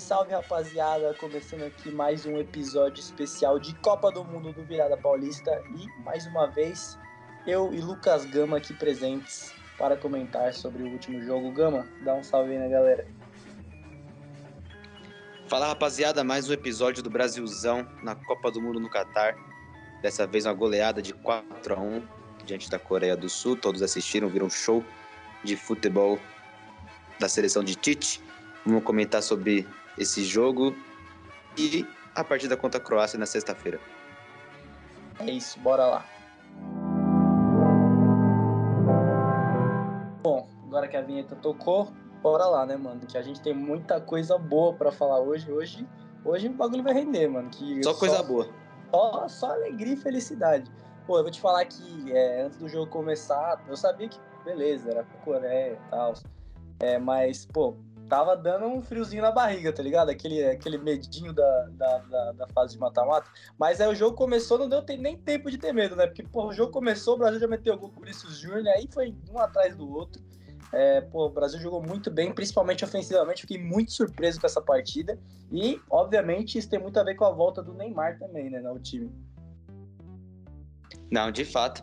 salve rapaziada! Começando aqui mais um episódio especial de Copa do Mundo do Virada Paulista e mais uma vez eu e Lucas Gama aqui presentes para comentar sobre o último jogo. Gama, dá um salve aí na galera. Fala rapaziada, mais um episódio do Brasilzão na Copa do Mundo no Catar. Dessa vez uma goleada de 4 a 1 diante da Coreia do Sul. Todos assistiram, viram um show de futebol da seleção de Tite. Vamos comentar sobre esse jogo e a partida contra a Croácia na sexta-feira. É isso, bora lá. Bom, agora que a vinheta tocou, bora lá, né, mano? Que a gente tem muita coisa boa para falar hoje. Hoje, hoje o bagulho vai render, mano. Que só coisa boa. Só, só alegria e felicidade. Pô, eu vou te falar que é, antes do jogo começar, eu sabia que, beleza, era Coreia e tal. É, mas, pô, tava dando um friozinho na barriga, tá ligado? Aquele, aquele medinho da, da, da, da fase de mata-mata. Mas aí o jogo começou, não deu nem tempo de ter medo, né? Porque, pô, o jogo começou, o Brasil já meteu o gol com o Vinícius Júnior, aí foi um atrás do outro. É, pô, o Brasil jogou muito bem, principalmente ofensivamente. Fiquei muito surpreso com essa partida. E, obviamente, isso tem muito a ver com a volta do Neymar também, né, no time. Não, de fato.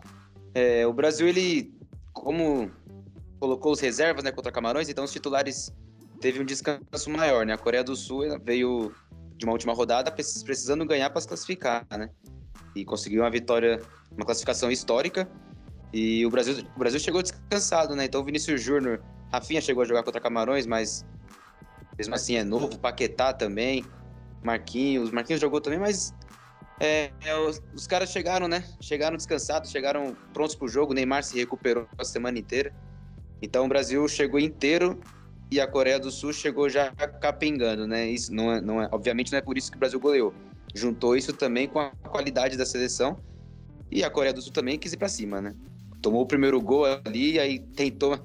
É, o Brasil, ele, como colocou os reservas né, contra Camarões, então os titulares teve um descanso maior, né? A Coreia do Sul veio de uma última rodada precisando ganhar para se classificar, né? E conseguiu uma vitória, uma classificação histórica. E o Brasil, o Brasil chegou descansado, né? Então o Vinícius Júnior, Rafinha chegou a jogar contra Camarões, mas mesmo assim é novo. Paquetá também, Marquinhos, Marquinhos jogou também, mas é, é, os, os, caras chegaram, né? Chegaram descansados, chegaram prontos para o jogo. Neymar se recuperou a semana inteira. Então o Brasil chegou inteiro e a Coreia do Sul chegou já capengando, né? Isso não é, não é, obviamente não é por isso que o Brasil goleou. Juntou isso também com a qualidade da seleção e a Coreia do Sul também quis ir para cima, né? Tomou o primeiro gol ali, aí tentou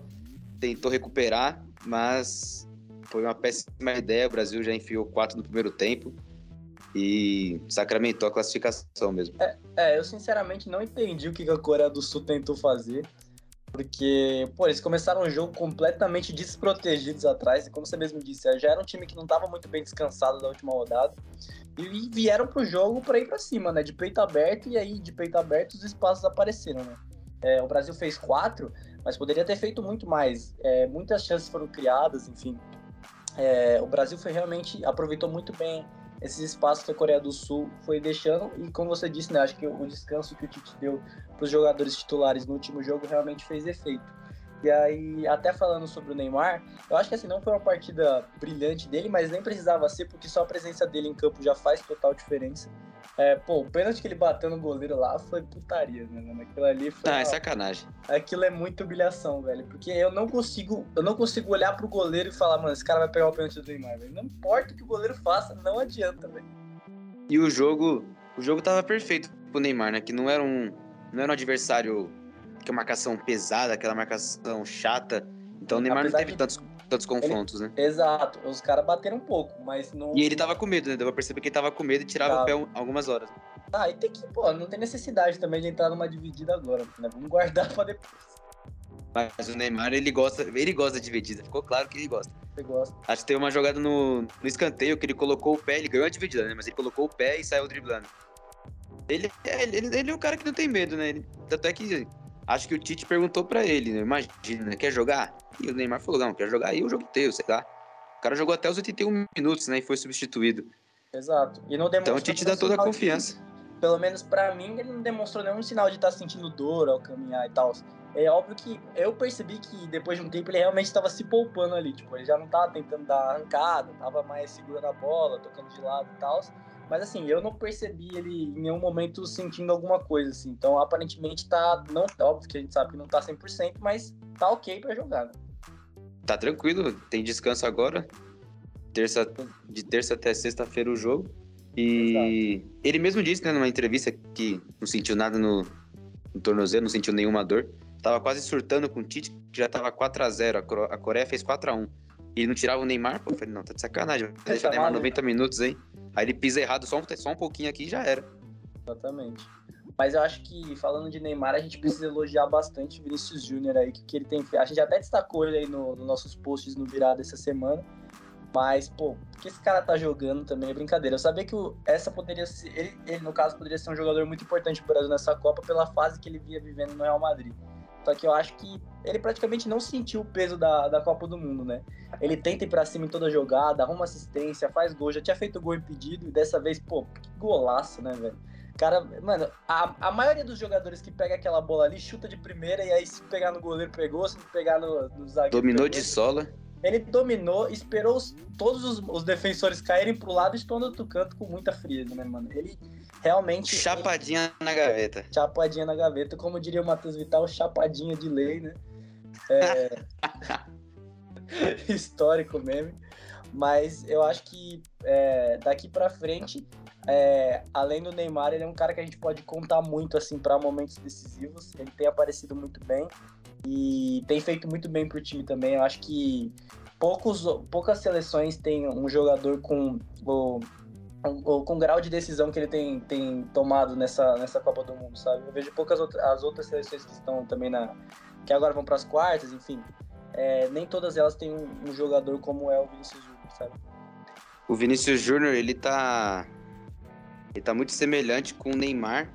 tentou recuperar, mas foi uma péssima ideia. O Brasil já enfiou quatro no primeiro tempo e sacramentou a classificação mesmo. É, é, eu sinceramente não entendi o que a Coreia do Sul tentou fazer. Porque, pô, eles começaram o jogo completamente desprotegidos atrás, e como você mesmo disse, já era um time que não estava muito bem descansado da última rodada, e vieram pro jogo para ir para cima, né, de peito aberto, e aí de peito aberto os espaços apareceram, né. É, o Brasil fez quatro, mas poderia ter feito muito mais. É, muitas chances foram criadas, enfim. É, o Brasil foi realmente aproveitou muito bem esses espaços que a Coreia do Sul foi deixando. E como você disse, né, acho que o descanso que o Tite deu para os jogadores titulares no último jogo realmente fez efeito. E aí, até falando sobre o Neymar, eu acho que assim, não foi uma partida brilhante dele, mas nem precisava ser, porque só a presença dele em campo já faz total diferença. É, pô, o pênalti que ele bateu no goleiro lá foi putaria, né, mano? Aquilo ali foi. Ah, é sacanagem. Aquilo é muito humilhação, velho. Porque eu não consigo. Eu não consigo olhar pro goleiro e falar, mano, esse cara vai pegar o pênalti do Neymar, velho. Não importa o que o goleiro faça, não adianta, velho. E o jogo. O jogo tava perfeito pro Neymar, né? Que não era um. Não era um adversário que é marcação pesada, aquela marcação chata. Então o Neymar não teve tantos tantos confrontos, ele, né? Exato, os caras bateram um pouco, mas não. E ele tava com medo, né? Deu pra perceber que ele tava com medo e tirava tá. o pé algumas horas. Ah, e tem que, pô, não tem necessidade também de entrar numa dividida agora, né? Vamos guardar pra depois. Mas o Neymar, ele gosta, ele gosta de dividida, ficou claro que ele gosta. Ele gosta. Acho que teve uma jogada no, no escanteio que ele colocou o pé, ele ganhou a dividida, né? Mas ele colocou o pé e saiu driblando. Ele, ele, ele, ele é o cara que não tem medo, né? Ele, tanto é que Acho que o Tite perguntou para ele, né? Imagina, quer jogar? E o Neymar falou, não, quer jogar aí o jogo teu, sei lá. O cara jogou até os 81 minutos, né? E foi substituído. Exato. E não então o Tite dá toda a confiança. De, pelo menos para mim, ele não demonstrou nenhum sinal de estar tá sentindo dor ao caminhar e tal. É óbvio que eu percebi que depois de um tempo ele realmente estava se poupando ali. Tipo, ele já não estava tentando dar arrancada, tava mais segurando a bola, tocando de lado e tal. Mas assim, eu não percebi ele em nenhum momento sentindo alguma coisa, assim. Então, aparentemente tá. Não, óbvio que a gente sabe que não tá 100%, mas tá ok para jogar. Né? Tá tranquilo, tem descanso agora. Terça, de terça até sexta-feira o jogo. E Exato. ele mesmo disse, né, numa entrevista que não sentiu nada no, no tornozelo, não sentiu nenhuma dor. Tava quase surtando com o Tite, que já tava 4 a 0 A Coreia fez 4 a 1 E ele não tirava o Neymar, pô, eu falei, não, tá de sacanagem, vai deixar o Neymar 90 minutos, hein? Aí ele pisa errado só um, só um pouquinho aqui e já era. Exatamente. Mas eu acho que, falando de Neymar, a gente precisa elogiar bastante o Vinícius Júnior aí, que, que ele tem feito. A gente até destacou ele aí nos no nossos posts no Virada essa semana. Mas, pô, que esse cara tá jogando também é brincadeira. Eu sabia que o, essa poderia ser. Ele, ele, no caso, poderia ser um jogador muito importante pro Brasil nessa Copa pela fase que ele via vivendo no Real Madrid. Só que eu acho que ele praticamente não sentiu o peso da, da Copa do Mundo, né? Ele tenta ir pra cima em toda jogada, arruma assistência, faz gol, já tinha feito gol impedido e dessa vez, pô, que golaço, né, velho? Cara, mano, a, a maioria dos jogadores que pega aquela bola ali chuta de primeira e aí se pegar no goleiro pegou, se pegar no, no zagueiro. Dominou pegou. de sola. Ele dominou, esperou os, todos os, os, defensores caírem pro lado e no outro canto com muita frieza, né, mano? Ele realmente. Chapadinha ele... na gaveta. Chapadinha na gaveta. Como diria o Matheus Vital, chapadinha de lei, né? É... Histórico meme. Mas eu acho que é, daqui para frente, é, além do Neymar, ele é um cara que a gente pode contar muito assim para momentos decisivos. Ele tem aparecido muito bem e tem feito muito bem pro time também. Eu acho que poucos, poucas seleções têm um jogador com o, o, com o grau de decisão que ele tem, tem tomado nessa, nessa Copa do Mundo, sabe? Eu vejo poucas outras, as outras seleções que estão também na. que agora vão para as quartas, enfim. É, nem todas elas têm um, um, jogador como é o Vinícius Júnior, sabe? O Vinícius Júnior, ele tá. Ele tá muito semelhante com o Neymar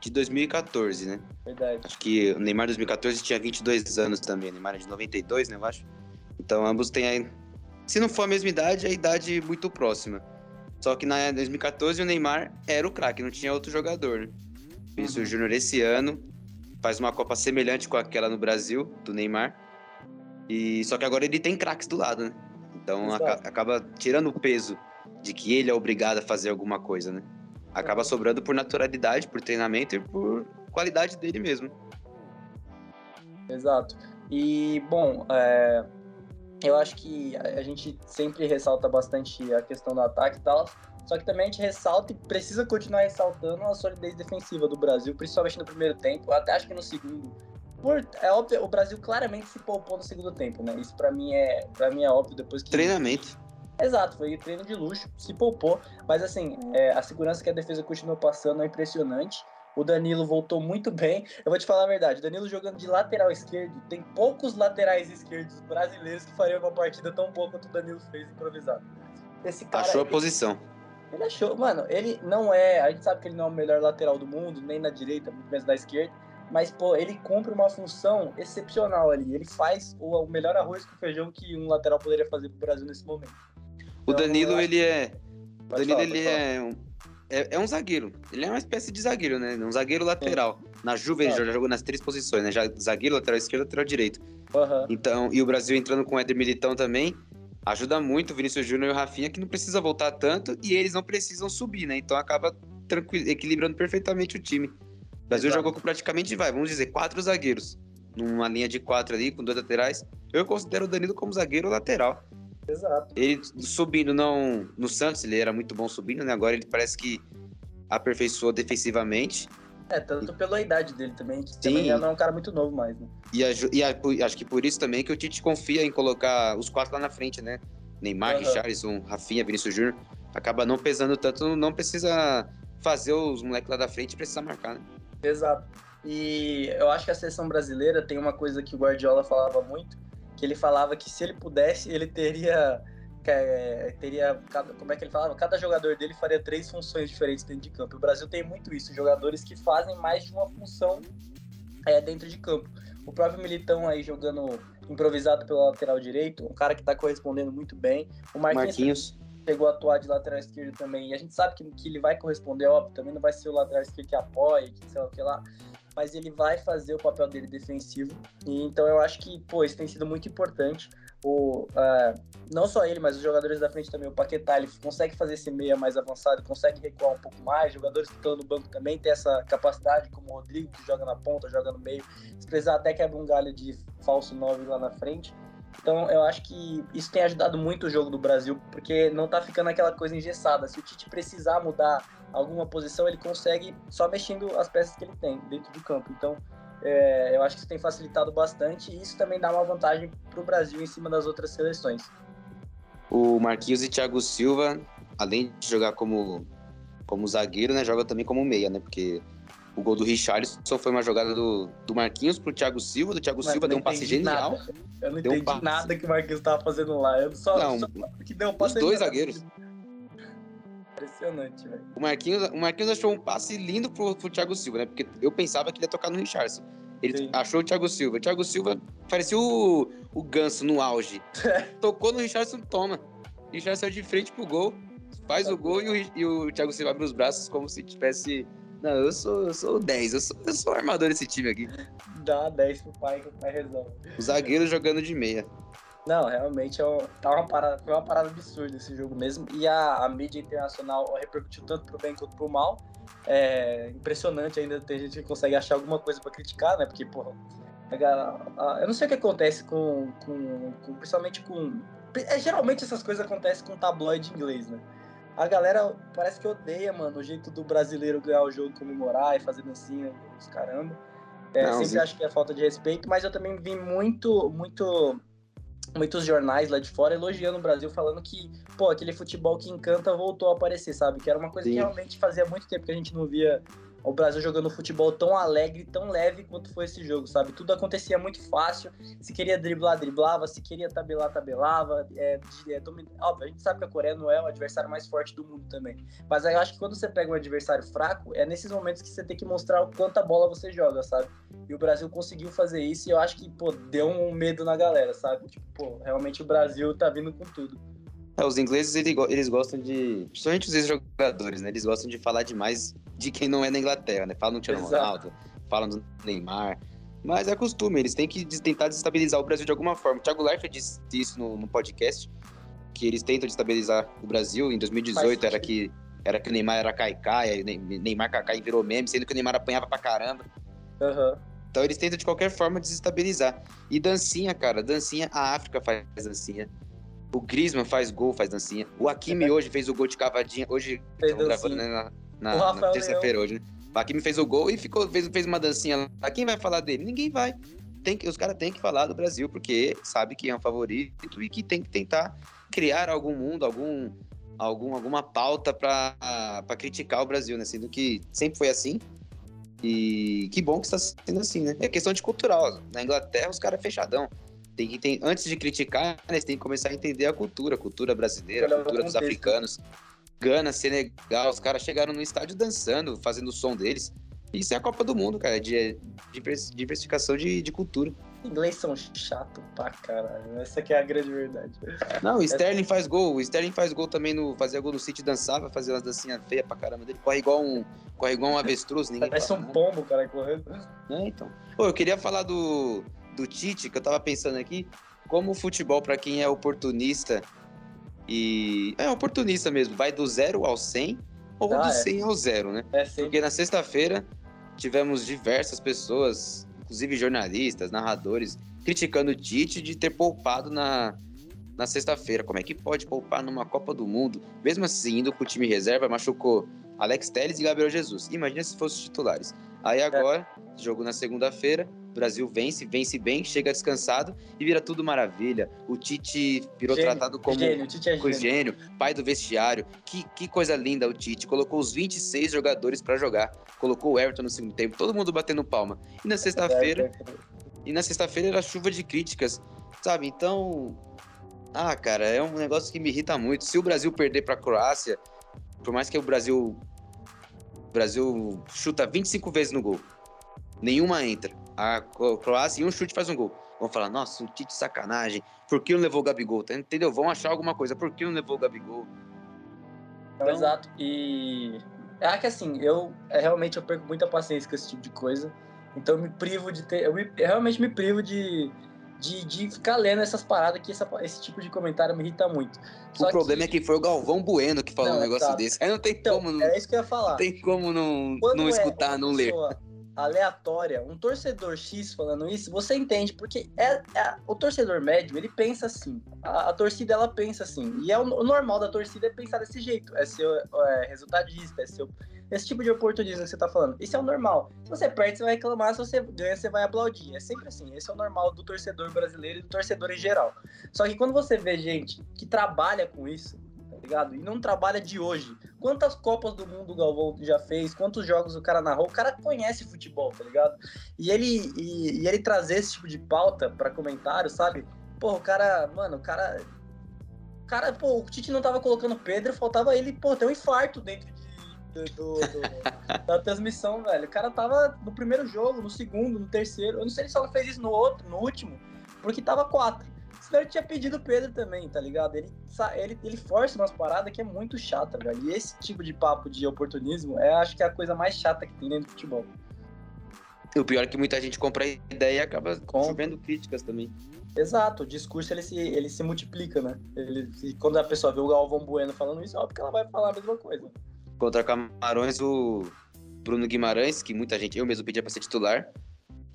de 2014, né? Verdade. Acho que o Neymar de 2014 tinha 22 anos também, o Neymar é de 92, né, eu acho. Então ambos têm aí. Se não for a mesma idade, é a idade muito próxima. Só que na 2014 o Neymar era o craque, não tinha outro jogador, né? Vinícius uhum. Júnior esse ano faz uma Copa semelhante com aquela no Brasil, do Neymar. E só que agora ele tem craques do lado, né? Então acaba tirando o peso de que ele é obrigado a fazer alguma coisa, né? Acaba sobrando por naturalidade, por treinamento e por qualidade dele mesmo. Exato. E, bom, é, eu acho que a gente sempre ressalta bastante a questão do ataque e tal, só que também a gente ressalta e precisa continuar ressaltando a solidez defensiva do Brasil, principalmente no primeiro tempo, até acho que no segundo. Por, é óbvio, o Brasil claramente se poupou no segundo tempo, né? Isso para mim é para mim é óbvio depois que treinamento. Exato, foi treino de luxo, se poupou, mas assim, é, a segurança que a defesa continuou passando é impressionante. O Danilo voltou muito bem. Eu vou te falar a verdade, o Danilo jogando de lateral esquerdo, tem poucos laterais esquerdos brasileiros que fariam uma partida tão boa quanto o Danilo fez improvisado. Esse cara, achou a ele, posição. Ele achou, mano, ele não é, a gente sabe que ele não é o melhor lateral do mundo, nem na direita, muito menos na esquerda, mas, pô, ele cumpre uma função excepcional ali. Ele faz o, o melhor arroz com feijão que um lateral poderia fazer pro Brasil nesse momento. O então, Danilo, ele é. O Danilo, ele é um, é, é, um zagueiro. Ele é uma espécie de zagueiro, né? Um zagueiro lateral. Sim. Na Juve, ele já jogou nas três posições, né? Já zagueiro, lateral esquerdo, lateral direito. Uhum. Então, e o Brasil entrando com o Éder Militão também, ajuda muito o Vinícius Júnior e o Rafinha, que não precisa voltar tanto e eles não precisam subir, né? Então acaba equilibrando perfeitamente o time. O Brasil Exato. jogou com praticamente, vai, vamos dizer, quatro zagueiros. Numa linha de quatro ali, com dois laterais. Eu considero o Danilo como zagueiro lateral. Exato. Ele subindo, não. No Santos, ele era muito bom subindo, né? Agora ele parece que aperfeiçoou defensivamente. É, tanto pela idade dele também, que Sim. também não é um cara muito novo mais, né? E, a, e a, acho que por isso também que o Tite confia em colocar os quatro lá na frente, né? Neymar, uhum. Richarlison, Rafinha, Vinícius Júnior. Acaba não pesando tanto, não precisa fazer os moleques lá da frente precisa marcar, né? Exato. E eu acho que a seleção brasileira tem uma coisa que o Guardiola falava muito, que ele falava que se ele pudesse, ele teria é, teria como é que ele falava? Cada jogador dele faria três funções diferentes dentro de campo. O Brasil tem muito isso, jogadores que fazem mais de uma função é, dentro de campo. O próprio Militão aí jogando improvisado pela lateral direito, um cara que está correspondendo muito bem. O Marquinhos, Marquinhos, chegou a atuar de lateral esquerdo também. E a gente sabe que, que ele vai corresponder, óbvio, também não vai ser o lateral esquerdo que apoia, que sei lá o que lá mas ele vai fazer o papel dele defensivo. E então eu acho que, pô, isso tem sido muito importante. O, uh, não só ele, mas os jogadores da frente também. O Paquetá, ele consegue fazer esse meia mais avançado, consegue recuar um pouco mais. Jogadores que estão no banco também têm essa capacidade, como o Rodrigo, que joga na ponta, joga no meio. Se precisar, até quebra um galho de falso 9 lá na frente. Então eu acho que isso tem ajudado muito o jogo do Brasil, porque não tá ficando aquela coisa engessada. Se o Tite precisar mudar alguma posição, ele consegue só mexendo as peças que ele tem dentro do campo. Então é, eu acho que isso tem facilitado bastante e isso também dá uma vantagem para o Brasil em cima das outras seleções. O Marquinhos e Thiago Silva, além de jogar como, como zagueiro, né, joga também como meia, né? Porque O gol do Richarlison foi uma jogada do, do Marquinhos pro Thiago Silva. Do Thiago Mas Silva eu deu um passe genial. nada. Eu não Deu um entendi passe. nada que o Marquinhos tava fazendo lá. Eu só, Não, só que deu um passe Os dois zagueiros. Impressionante, velho. O Marquinhos, o Marquinhos achou um passe lindo pro, pro Thiago Silva, né? Porque eu pensava que ele ia tocar no Richardson. Ele Sim. achou o Thiago Silva. O Thiago Silva parecia o, o ganso no auge. Tocou no Richardson, toma. O Richardson saiu de frente pro gol, faz o gol e o, e o Thiago Silva abre os braços como se tivesse. Não, eu sou, eu sou o 10, eu sou, eu sou o armador desse time aqui. Dá 10 pro pai que o pai resolve. O zagueiro jogando de meia. Não, realmente é um- tá uma parada, foi uma parada absurda esse jogo mesmo. E a, a mídia internacional repercutiu tanto pro bem quanto pro mal. É impressionante ainda ter gente que consegue achar alguma coisa pra criticar, né? Porque, porra, eu não sei o que acontece com, com, com- principalmente com. é, geralmente essas coisas acontecem com tabloide inglês, né? A galera parece que odeia, mano, o jeito do brasileiro ganhar o jogo, comemorar e fazer dancinha, os caramba. É, Não, sempre sim. acho que é falta de respeito, mas eu também vi muito, muito muitos jornais lá de fora elogiando o Brasil, falando que, pô, aquele futebol que encanta voltou a aparecer, sabe? Que era uma coisa Sim. que realmente fazia muito tempo que a gente não via o Brasil jogando futebol tão alegre, tão leve quanto foi esse jogo, sabe? Tudo acontecia muito fácil. Se queria driblar, driblava. Se queria tabelar, tabelava. É, é, Óbvio, a gente sabe que a Coreia não é o adversário mais forte do mundo também. Mas eu acho que quando você pega um adversário fraco, é nesses momentos que você tem que mostrar o quanta bola você joga, sabe? E o Brasil conseguiu fazer isso e eu acho que, pô, deu um medo na galera, sabe? Tipo, pô, realmente o Brasil tá vindo com tudo. É, os ingleses, eles gostam de. Principalmente os ex-jogadores, né? Eles gostam de falar demais de quem não é da Inglaterra, né? Falam do Cristiano. Ronaldo, falam do Neymar. Mas é costume, eles têm que tentar desestabilizar o Brasil de alguma forma. O Thiago Leifert disse isso no, no podcast, que eles tentam desestabilizar o Brasil. Em 2018 Faz era que, era que o Neymar era caicai, Neymar cacai virou meme, sendo que o Neymar apanhava pra caramba. Aham. Então eles tentam de qualquer forma desestabilizar. E dancinha, cara, dancinha, a África faz dancinha. O Griezmann faz gol, faz dancinha. O Hakimi hoje fez o gol de cavadinha. Hoje estamos gravando né, na, na- na terça-feira hoje, né? O Hakimi fez o gol e ficou, fez, fez uma dancinha lá. Quem vai falar dele? Ninguém vai. Tem que, os caras têm que falar do Brasil, porque sabe que é um favorito e que tem que tentar criar algum mundo, algum, algum, alguma pauta para criticar o Brasil, né? Sendo que sempre foi assim. E que bom que está sendo assim, né? É questão de cultural. Na Inglaterra, os caras é fechadão. Tem que tem, antes de criticar, né, eles têm que começar a entender a cultura, a cultura brasileira, a cultura dos africanos. Gana, Senegal, os caras chegaram no estádio dançando, fazendo o som deles. Isso é a Copa do Mundo, cara, de, de divers- diversificação de, de cultura. Inglês são chato pra caralho. Essa que é a grande verdade. Não, o Sterling faz gol, o Sterling faz gol também no. Fazia gol no City, dançava, fazia umas dancinhas feias pra caramba dele. Corre igual um, corre igual um avestruz, ninguém Parece um nada. pombo, cara, correndo. É, então. Pô, eu queria falar do, do Tite, que eu tava pensando aqui, como o futebol, pra quem é oportunista e. É oportunista mesmo, vai do zero ao 100 ou Ah, do é. 100 ao zero, né? É sempre. Porque na sexta-feira tivemos diversas pessoas, inclusive jornalistas, narradores, criticando o Tite de ter poupado na, na sexta-feira. Como é que pode poupar numa Copa do Mundo? Mesmo assim, indo com o time reserva, machucou Alex Telles e Gabriel Jesus. Imagina se fossem os titulares. Aí agora, jogo na segunda-feira, Brasil vence, vence bem, chega descansado e vira tudo maravilha. O Tite virou Gênio, tratado como Gênio, Tite é gênio. gênio, pai do vestiário. Que, que coisa linda o Tite. Colocou os 26 jogadores pra jogar. Colocou o Everton no segundo tempo, todo mundo batendo palma. E na sexta-feira, e na sexta-feira era chuva de críticas, sabe? Então, ah, cara, é um negócio que me irrita muito. Se o Brasil perder pra Croácia, por mais que o Brasil o Brasil chuta 25 vezes no gol, nenhuma entra. A Cro- Croácia em um chute faz um gol. Vão falar, nossa, o Tite sacanagem. Por que não levou o Gabigol? Tá- Entendeu? Vão achar alguma coisa. Por que não levou o Gabigol? Não, Então- Exato. E é que assim, eu é, realmente eu perco muita paciência com esse tipo de coisa. Então eu me privo de ter. Eu, me- eu realmente me privo de, de, de ficar lendo essas paradas que essa- esse tipo de comentário me irrita muito. o problema é que foi o Galvão Bueno que falou Não, um negócio exato. desse. Aí não tem Então, como não, é isso que eu ia falar. tem como não, Quando não é escutar, não ler. Aleatória, um torcedor X falando isso, você entende, porque é, é- o torcedor médio, ele pensa assim, a, a torcida, ela pensa assim, e é o, o normal da torcida é pensar desse jeito, é ser é, resultadista, é ser esse tipo de oportunismo que você tá falando, isso é o normal, se você perde, você vai reclamar, se você ganha, você vai aplaudir, é sempre assim, esse é o normal do torcedor brasileiro e do torcedor em geral, só que quando você vê gente que trabalha com isso, ligado? E não trabalha de hoje. Quantas Copas do Mundo o Galvão já fez? Quantos jogos o cara narrou? O cara conhece futebol, tá ligado? E ele, e, e ele trazer esse tipo de pauta para comentário, sabe? Pô, o cara, mano, o cara. O cara, pô, o Tite não tava colocando Pedro, faltava ele, pô, ter um infarto dentro de, do, do, do, da transmissão, velho. O cara tava no primeiro jogo, no segundo, no terceiro. Eu não sei se ele só fez isso no outro, no último, porque tava quatro. Senão ele tinha pedido o Pedro também, tá ligado? Ele, ele, ele força umas paradas que é muito chata, velho. E esse tipo de papo de oportunismo é, acho que é a coisa mais chata que tem dentro do futebol. O pior é que muita gente compra a ideia e acaba vendo críticas também. Exato, o discurso ele se, ele se multiplica, né? Ele, quando a pessoa vê o Galvão Bueno falando isso, óbvio que ela vai falar a mesma coisa. Contra Camarões, o Bruno Guimarães, que muita gente, eu mesmo pedia pra ser titular,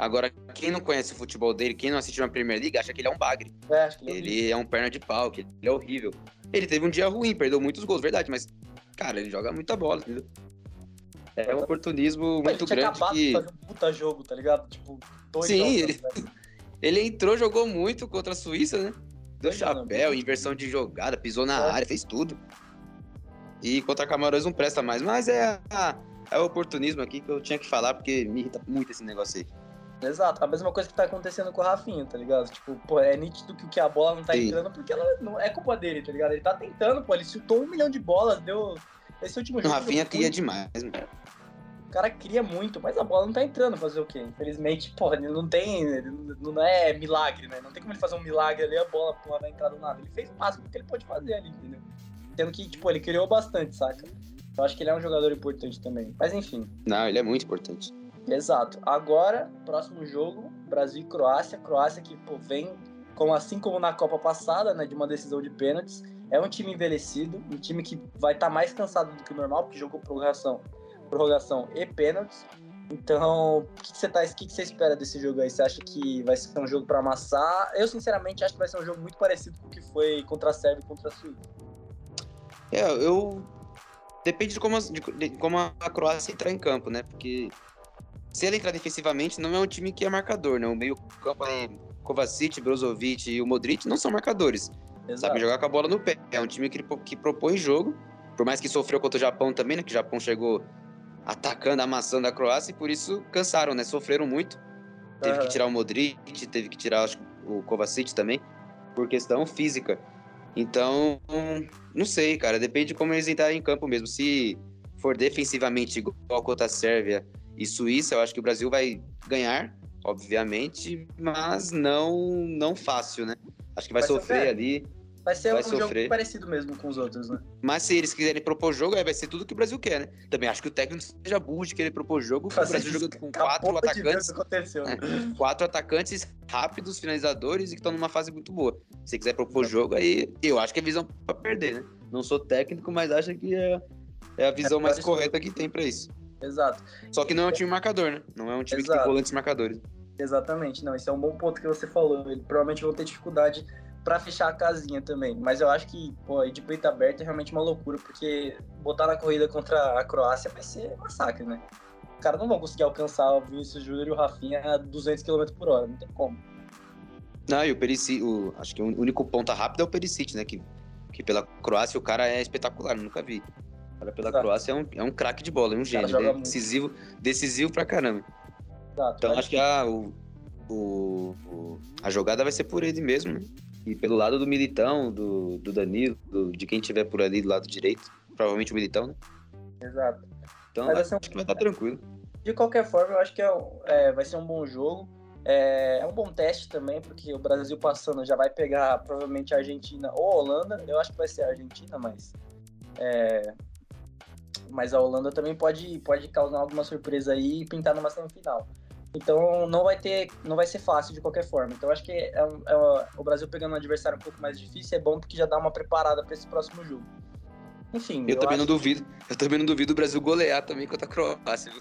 Agora, quem não conhece o futebol dele, quem não assiste uma Premier League, acha que ele é um bagre. É, acho que ele, ele é um perna de pau, que ele é horrível. Ele teve um dia ruim, perdeu muitos gols, verdade, mas, cara, ele joga muita bola, entendeu? É um oportunismo muito grande. Acabado que... de fazer um puta jogo, tá ligado? Tipo, dois Sim, jogos, ele... ele entrou, jogou muito contra a Suíça, né? Deu chapéu, inversão de jogada, pisou na é. área, fez tudo. E contra Camarões não presta mais. Mas é, é o oportunismo aqui que eu tinha que falar, porque me irrita muito esse negócio aí. Exato, a mesma coisa que tá acontecendo com o Rafinha, tá ligado? Tipo, pô, é nítido que a bola não tá Sim. entrando porque ela não é culpa dele, tá ligado? Ele tá tentando, pô, ele chutou um milhão de bolas, deu. Esse último jogo. O Rafinha cria demais, mano. O cara cria muito, mas a bola não tá entrando fazer o quê? Infelizmente, pô, ele não tem. Ele não é milagre, né? Não tem como ele fazer um milagre ali, a bola não vai entrar do nada. Ele fez o máximo que ele pode fazer ali, entendeu? Tendo que, tipo, ele criou bastante, saca? Eu acho que ele é um jogador importante também. Mas enfim. Não, ele é muito importante. Exato. Agora, próximo jogo, Brasil e Croácia. Croácia que pô, vem, como assim como na Copa passada, né, de uma decisão de pênaltis. É um time envelhecido, um time que vai estar tá mais cansado do que o normal, porque jogou prorrogação, prorrogação e pênaltis. Então, o que, você tá, que, que você espera desse jogo aí? Você acha que vai ser um jogo para amassar? Eu, sinceramente, acho que vai ser um jogo muito parecido com o que foi contra a Sérvia e contra a Suíça. É, eu. Depende de como, de, de como a Croácia entrar em campo, né? Porque se ele entrar defensivamente, não é um time que é marcador, né? O meio-campo é Kovacic, Brozovic e o Modric não são marcadores. Exato. Sabe jogar com a bola no pé. É um time que, que propõe jogo, por mais que sofreu contra o Japão também, né? Que o Japão chegou atacando, amassando a Croácia e por isso cansaram, né? Sofreram muito. Teve uhum. que tirar o Modric, teve que tirar acho, o Kovacic também, por questão física. Então, não sei, cara. Depende de como eles entrarem em campo mesmo. Se for defensivamente igual contra a Sérvia e Suíça, eu acho que o Brasil vai ganhar, obviamente, mas não não fácil, né? Acho que vai, vai sofrer, sofrer ali. Vai ser vai um sofrer. jogo parecido mesmo com os outros, né? Mas se eles quiserem propor jogo, aí vai ser tudo que o Brasil quer, né? Também acho que o técnico seja burro de querer propor jogo. o Brasil jogando com quatro atacantes. né? É, quatro atacantes rápidos, finalizadores e que estão numa fase muito boa. Se quiser propor jogo, aí eu acho que é visão para perder, né? Não sou técnico, mas acho que é, é a visão é mais correta que tem para isso. Exato. Só que não é um time marcador, né? Não é um time Exato. que tem volantes marcadores. Exatamente, não. Esse é um bom ponto que você falou. Ele provavelmente vão ter dificuldade para fechar a casinha também. Mas eu acho que, pô, de peito aberto é realmente uma loucura, porque botar na corrida contra a Croácia vai ser massacre, né? Os caras não vão conseguir alcançar o Vinícius Júnior e o Rafinha a 200 km por hora, não tem como. Não, e o Perisic, o, acho que o único ponta rápido é o Perisic, né? Que, que pela Croácia o cara é espetacular, nunca vi pela Exato. Croácia é um, é um craque de bola, é um gênio. É decisivo, decisivo pra caramba. Exato, então acho que a, o, o, a jogada vai ser por ele mesmo, né? E pelo lado do Militão, do, do Danilo, do, de quem tiver por ali do lado direito. Provavelmente o Militão, né? Exato. Então Mas acho, um... que vai estar tranquilo. De qualquer forma, eu acho que é, é, vai ser um bom jogo. É, é, um bom teste também, porque o Brasil passando já vai pegar provavelmente a Argentina ou a Holanda. Eu acho que vai ser a Argentina, mas é, mas a Holanda também pode, pode causar alguma surpresa aí e pintar numa semifinal. Então não vai ter, não vai ser fácil de qualquer forma. Então acho que é, é, o Brasil pegando um adversário um pouco mais difícil é bom porque já dá uma preparada para esse próximo jogo. Enfim. Eu, eu também não duvido. Eu também não duvido o Brasil golear também contra a Croácia.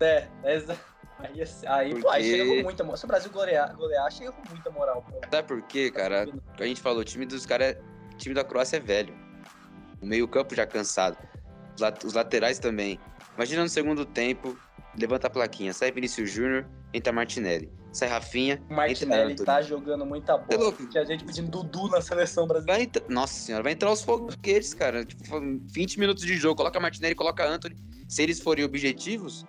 É, é Aí, aí, porque... pô, aí chega com muita moral. Se o Brasil golear, golear chega com muita moral. Pô. Até porque, cara, a gente falou, o time dos caras, o time da Croácia é velho. O meio-campo já cansado os laterais também. Imagina no segundo tempo, levanta a plaquinha, sai Vinícius Júnior, entra Martinelli. sai Rafinha. O entra Martinelli Antony. tá jogando muita É bola. louco. Tinha gente pedindo Dudu na seleção brasileira. Vai entrar- Nossa senhora, vai entrar os foguetes, cara. Tipo, 20 minutos de jogo, coloca Martinelli, coloca Anthony. Se eles forem objetivos,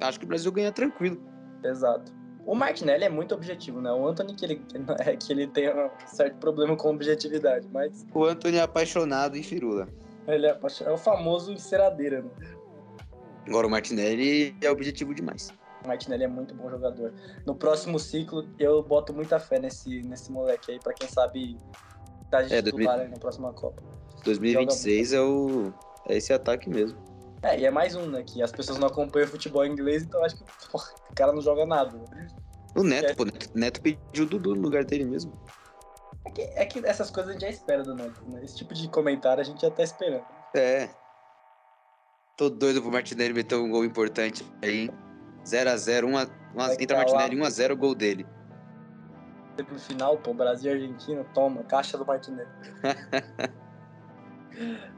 acho que o Brasil ganha tranquilo. Exato. O Martinelli é muito objetivo, né? O Anthony que ele é que ele tem um certo problema com objetividade, mas O Anthony é apaixonado em firula. Ele é, é o famoso enceradeira, né? Agora o Martinelli é objetivo demais. O Martinelli é muito bom jogador. No próximo ciclo, eu boto muita fé nesse, nesse moleque aí, pra quem sabe tá de É, titular aí na próxima Copa. 2026 é o é esse ataque mesmo. É, e é mais um, né? Que as pessoas não acompanham futebol inglês, então acho que porra, o cara não joga nada. né? O Neto, É. pô, Neto, Neto pediu o Dudu no lugar dele mesmo. É que, é que essas coisas a gente já espera do Neto, né? Esse tipo de comentário a gente já tá esperando. É. Tô doido pro Martinelli meter um gol importante aí, hein? 0x0, uma, uma, entra. Martinelli 1x0 o gol dele. No final, pô, Brasil e Argentina, toma, caixa do Martinelli.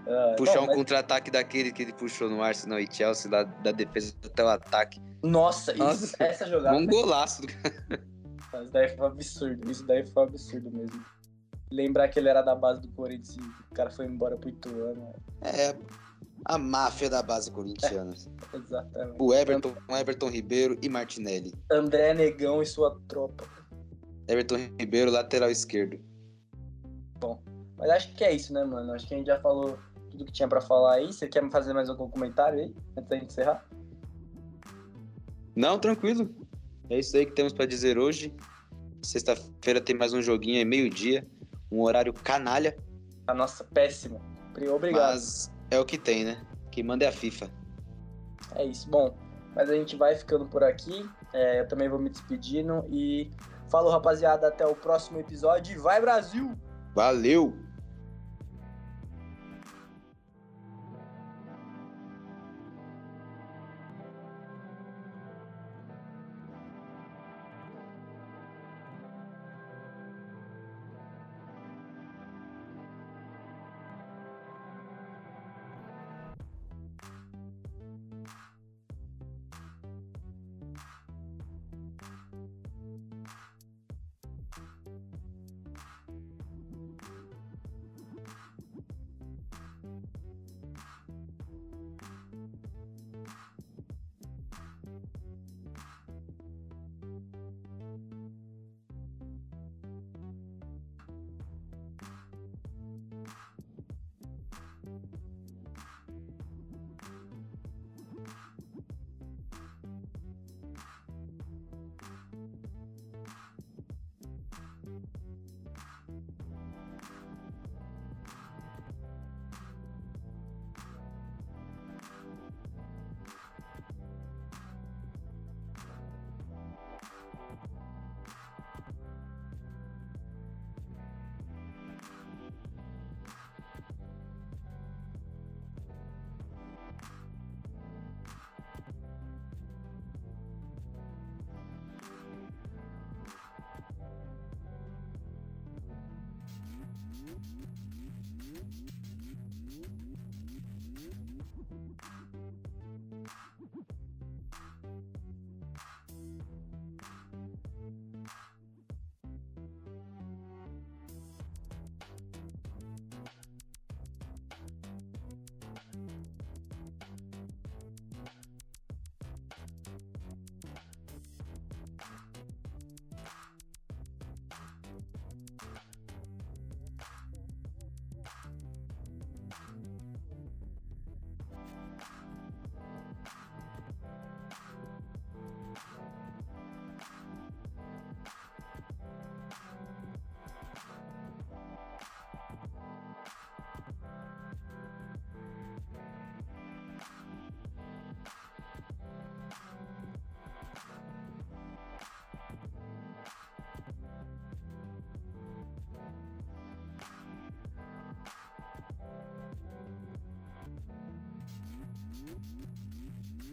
Ah, Puxar não, um mas- contra-ataque daquele que ele puxou no Arsenal e Chelsea, lá da defesa até o ataque. Nossa, isso, Nossa. essa jogada. Um golaço. do- Isso daí foi um absurdo. Isso daí foi um absurdo mesmo. Lembrar que ele era da base do Corinthians e o cara foi embora pro Ituano. É, a máfia da base corintiana. Exatamente. O Everton, o Everton Ribeiro e Martinelli. André Negão e sua tropa. Everton Ribeiro, lateral esquerdo. Mas acho que é isso, né, mano? Acho que a gente já falou tudo que tinha pra falar aí. Você quer fazer mais algum comentário aí? Antes da gente encerrar? Não, tranquilo. É isso aí que temos pra dizer hoje. Sexta-feira tem mais um joguinho aí, meio-dia. Um horário canalha, A nossa péssima. Obrigado. mas é o que tem, né? Quem manda é a FIFA. É isso. Bom, mas a gente vai ficando por aqui. É, eu também vou me despedindo. E falou, rapaziada. Até o próximo episódio. Vai, Brasil! Valeu!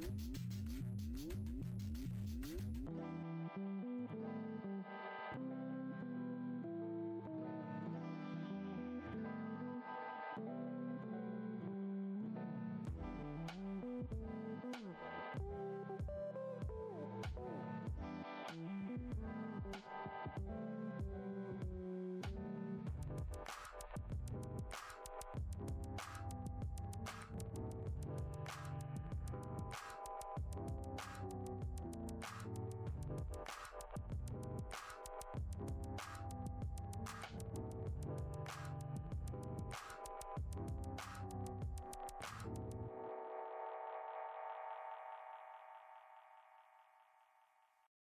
you